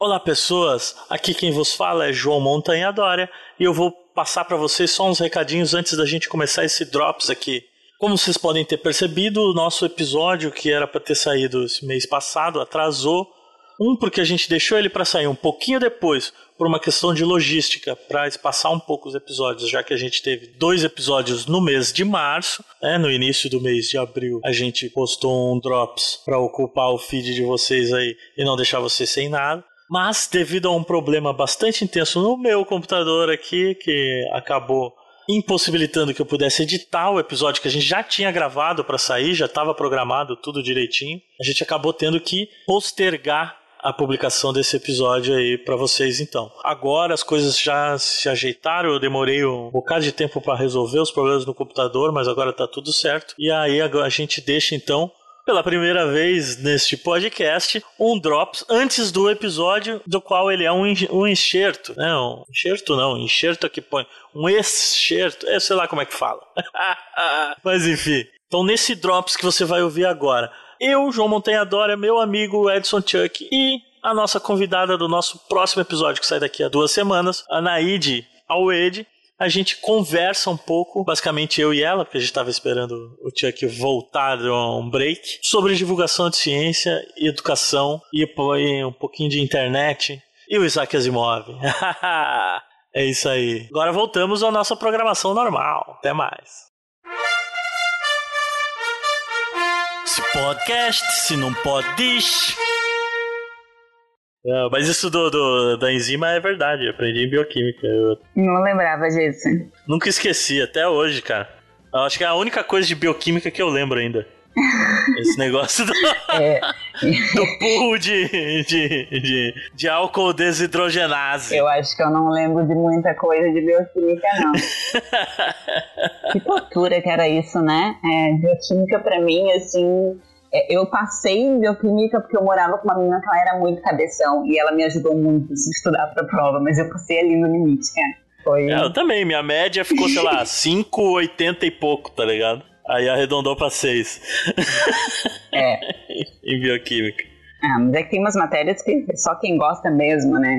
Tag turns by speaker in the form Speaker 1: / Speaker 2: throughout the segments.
Speaker 1: Olá pessoas, aqui quem vos fala é João Montanha Dória e eu vou passar para vocês só uns recadinhos antes da gente começar esse Drops aqui. Como vocês podem ter percebido, o nosso episódio que era para ter saído esse mês passado atrasou. Um porque a gente deixou ele para sair um pouquinho depois, por uma questão de logística, para espaçar um pouco os episódios, já que a gente teve dois episódios no mês de março, né? no início do mês de abril a gente postou um drops para ocupar o feed de vocês aí e não deixar vocês sem nada. Mas devido a um problema bastante intenso no meu computador aqui, que acabou impossibilitando que eu pudesse editar o episódio que a gente já tinha gravado para sair, já estava programado tudo direitinho. A gente acabou tendo que postergar a publicação desse episódio aí para vocês então. Agora as coisas já se ajeitaram, eu demorei um bocado de tempo para resolver os problemas no computador, mas agora tá tudo certo. E aí a gente deixa então pela primeira vez neste podcast, um drops antes do episódio, do qual ele é um, um enxerto. Né? Um enxerto não, um enxerto que põe. Um excerto, eu sei lá como é que fala. Mas enfim. Então, nesse drops que você vai ouvir agora, eu, João Montanha Dória, meu amigo Edson Chuck e a nossa convidada do nosso próximo episódio, que sai daqui a duas semanas, a Naide Alwede, a gente conversa um pouco, basicamente eu e ela, porque a gente estava esperando o Chuck voltar de um break, sobre divulgação de ciência e educação e um pouquinho de internet e o Isaac Asimov. é isso aí. Agora voltamos à nossa programação normal. Até mais. Se podcast, se não pode, diz. Não, mas isso do, do, da enzima é verdade, eu aprendi em bioquímica. Eu...
Speaker 2: Não lembrava disso.
Speaker 1: Nunca esqueci, até hoje, cara. Eu acho que é a única coisa de bioquímica que eu lembro ainda. Esse negócio do, é. do de, de, de, de, álcool desidrogenase.
Speaker 2: Eu acho que eu não lembro de muita coisa de bioquímica, não. que tortura que era isso, né? É, bioquímica, pra mim, assim, eu passei em bioquímica porque eu morava com uma menina que ela era muito cabeção e ela me ajudou muito a estudar pra prova, mas eu passei ali no limite, cara.
Speaker 1: Foi... É, eu também, minha média ficou, sei lá, 5,80 e pouco, tá ligado? Aí arredondou pra 6.
Speaker 2: É.
Speaker 1: em bioquímica.
Speaker 2: Ah, mas é que tem umas matérias que só quem gosta mesmo, né?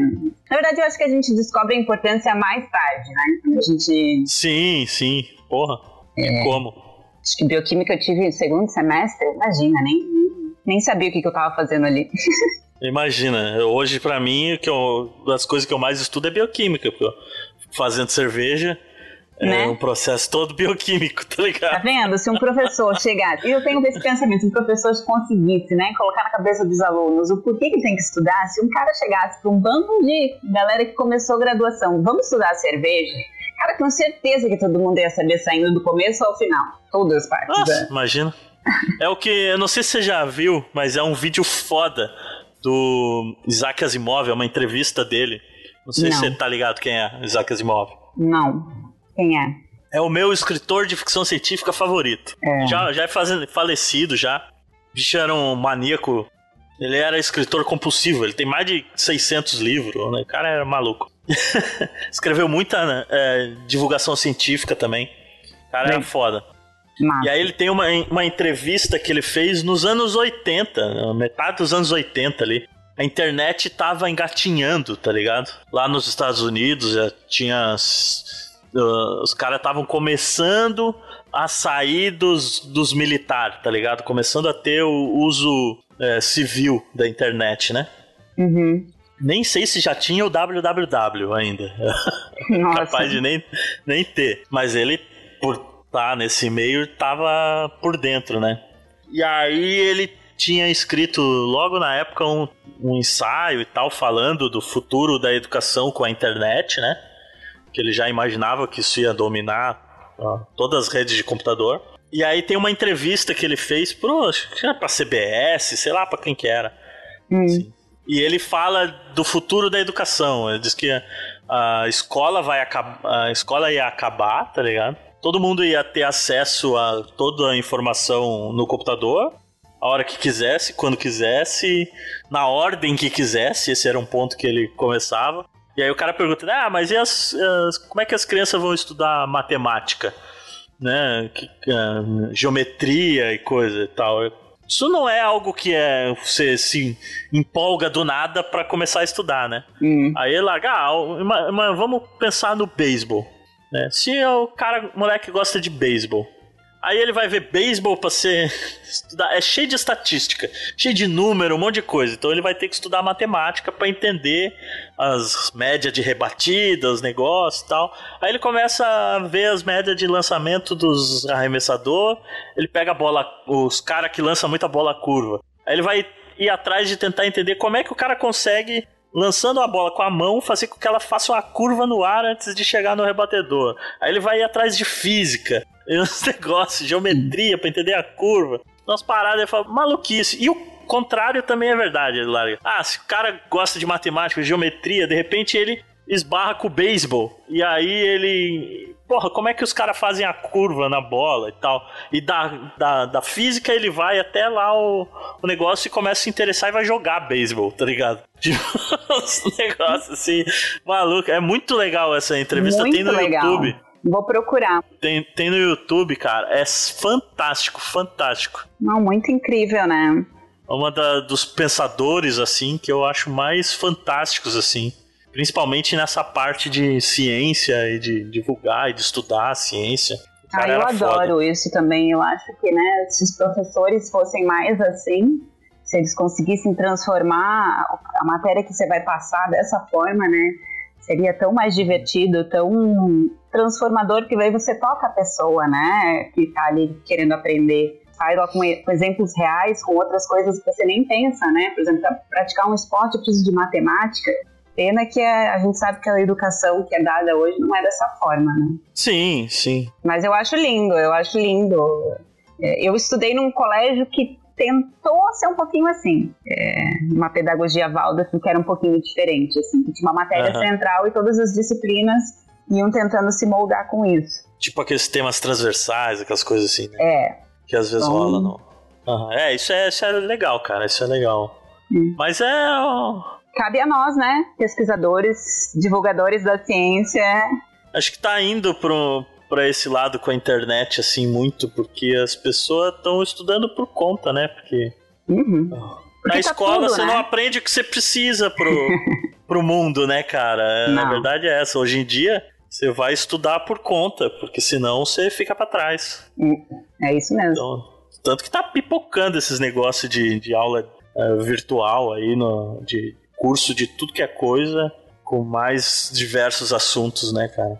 Speaker 2: Na verdade, eu acho que a gente descobre a importância mais tarde, né? A gente...
Speaker 1: Sim, sim. Porra. É. Como?
Speaker 2: Acho que bioquímica eu tive segundo semestre, imagina, nem, nem sabia o que, que eu tava fazendo ali.
Speaker 1: Imagina, hoje para mim, que eu, das coisas que eu mais estudo é bioquímica, porque eu, fazendo cerveja, é né? É um processo todo bioquímico, tá ligado?
Speaker 2: Tá vendo? Se um professor chegasse, e eu tenho esse pensamento, se um professor conseguisse, né, colocar na cabeça dos alunos o porquê que tem que estudar, se um cara chegasse para um bando de galera que começou graduação, vamos estudar cerveja, Cara, com certeza que todo mundo ia saber saindo do começo ao final. Todas as partes.
Speaker 1: Nossa, né? imagina. É o que. Eu não sei se você já viu, mas é um vídeo foda do Isaac Asimov, é uma entrevista dele. Não sei não. se você tá ligado quem é Isaac Asimov.
Speaker 2: Não. Quem é?
Speaker 1: É o meu escritor de ficção científica favorito. É. Já, já é falecido já. O bicho era um maníaco. Ele era escritor compulsivo. Ele tem mais de 600 livros. Né? O cara era maluco. Escreveu muita né, é, divulgação científica também. O cara era foda. E aí ele tem uma, uma entrevista que ele fez nos anos 80, metade dos anos 80 ali. A internet tava engatinhando, tá ligado? Lá nos Estados Unidos já tinha. Uh, os caras estavam começando a sair dos, dos militares, tá ligado? Começando a ter o uso é, civil da internet, né?
Speaker 2: Uhum.
Speaker 1: Nem sei se já tinha o www ainda. Capaz de nem, nem ter. Mas ele, por estar tá nesse meio, tava por dentro, né? E aí ele tinha escrito logo na época um, um ensaio e tal, falando do futuro da educação com a internet, né? Que ele já imaginava que isso ia dominar ó, todas as redes de computador. E aí tem uma entrevista que ele fez pro, acho que era pra CBS, sei lá pra quem que era.
Speaker 2: Hum. Assim,
Speaker 1: e ele fala do futuro da educação. Ele diz que a escola vai acabar, a escola ia acabar, tá ligado? Todo mundo ia ter acesso a toda a informação no computador, a hora que quisesse, quando quisesse, na ordem que quisesse. Esse era um ponto que ele começava. E aí o cara pergunta: "Ah, mas as, as como é que as crianças vão estudar matemática?" Né? Que, uh, geometria e coisa e tal. Isso não é algo que é você se empolga do nada para começar a estudar, né?
Speaker 2: Hum.
Speaker 1: Aí ele larga, ah, mas, vamos pensar no beisebol. Né? Se o cara, o moleque gosta de beisebol, Aí ele vai ver beisebol pra ser. Estudar. É cheio de estatística, cheio de número, um monte de coisa. Então ele vai ter que estudar matemática para entender as médias de rebatida, os negócios e tal. Aí ele começa a ver as médias de lançamento dos arremessador. Ele pega a bola, os caras que lançam muita bola curva. Aí ele vai ir atrás de tentar entender como é que o cara consegue lançando a bola com a mão, fazer com que ela faça uma curva no ar antes de chegar no rebatedor. Aí ele vai atrás de física, uns negócios, geometria para entender a curva. Umas paradas, ele fala, maluquice. E o contrário também é verdade, larga. Ah, se o cara gosta de matemática, geometria, de repente ele esbarra com o beisebol. E aí ele. Porra, como é que os caras fazem a curva na bola e tal? E da, da, da física ele vai até lá o, o negócio e começa a se interessar e vai jogar beisebol, tá ligado? Tipo, os negócios assim, maluco. É muito legal essa entrevista.
Speaker 2: Muito
Speaker 1: Tem no
Speaker 2: legal.
Speaker 1: YouTube.
Speaker 2: Vou procurar.
Speaker 1: Tem, tem no YouTube, cara. É fantástico, fantástico.
Speaker 2: Não, muito incrível, né?
Speaker 1: É uma da, dos pensadores, assim, que eu acho mais fantásticos, assim. Principalmente nessa parte de ciência e de divulgar e de estudar a ciência.
Speaker 2: Ah, eu adoro
Speaker 1: foda.
Speaker 2: isso também. Eu acho que, né, se os professores fossem mais assim, se eles conseguissem transformar a matéria que você vai passar dessa forma, né, seria tão mais divertido, tão transformador, que daí você toca a pessoa, né, que tá ali querendo aprender. Sai lá com, com exemplos reais, com outras coisas que você nem pensa, né? Por exemplo, para praticar um esporte eu preciso de matemática. Pena que a, a gente sabe que a educação que é dada hoje não é dessa forma, né?
Speaker 1: Sim, sim.
Speaker 2: Mas eu acho lindo, eu acho lindo. É, Eu estudei num colégio que tentou ser um pouquinho assim, é, uma pedagogia Waldorf que era um pouquinho diferente, assim, que tinha uma matéria
Speaker 1: Aham.
Speaker 2: central e todas as disciplinas iam tentando se moldar com isso.
Speaker 1: Tipo aqueles temas transversais, aquelas coisas assim, né?
Speaker 2: É,
Speaker 1: Que às vezes
Speaker 2: Então-
Speaker 1: rola no. Aham. É, isso é, isso é legal, cara. Isso é legal.
Speaker 2: Hum.
Speaker 1: Mas é. ó,
Speaker 2: cabe a nós, né, pesquisadores, divulgadores da ciência,
Speaker 1: Acho que tá indo pro, pra esse lado com a internet, assim, muito, porque as pessoas estão estudando por conta, né? Porque
Speaker 2: uhum.
Speaker 1: na
Speaker 2: Porque tá
Speaker 1: escola
Speaker 2: tudo,
Speaker 1: você
Speaker 2: né?
Speaker 1: não aprende o que você precisa pro, pro mundo, né, cara? É, Na
Speaker 2: Não.
Speaker 1: verdade é essa. Hoje em dia, você vai estudar por conta, porque senão você fica pra trás.
Speaker 2: é isso mesmo.
Speaker 1: Então, tanto que tá pipocando esses negócios de, de aula eh, virtual aí, no, de curso de tudo que é coisa, com mais diversos assuntos, né, cara?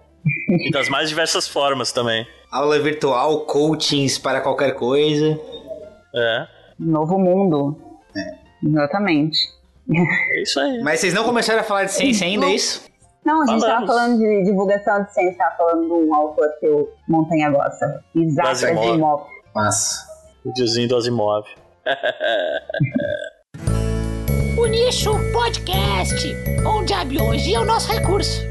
Speaker 1: E das mais diversas formas também.
Speaker 3: Aula virtual, coachings para qualquer coisa.
Speaker 1: É,
Speaker 2: Novo mundo. Exatamente.
Speaker 1: é isso aí.
Speaker 3: Mas vocês não começaram a falar de ciência ainda, é isso?
Speaker 2: Não, a gente estava
Speaker 1: Falamos.
Speaker 2: falando de divulgação de ciência, estava falando de um autor que o Montanha gosta. Isaac
Speaker 1: Asimov.
Speaker 2: Asimov.
Speaker 3: Massa.
Speaker 1: O diozinho do Asimov.
Speaker 4: O Nicho Podcast, onde a biologia é o nosso recurso.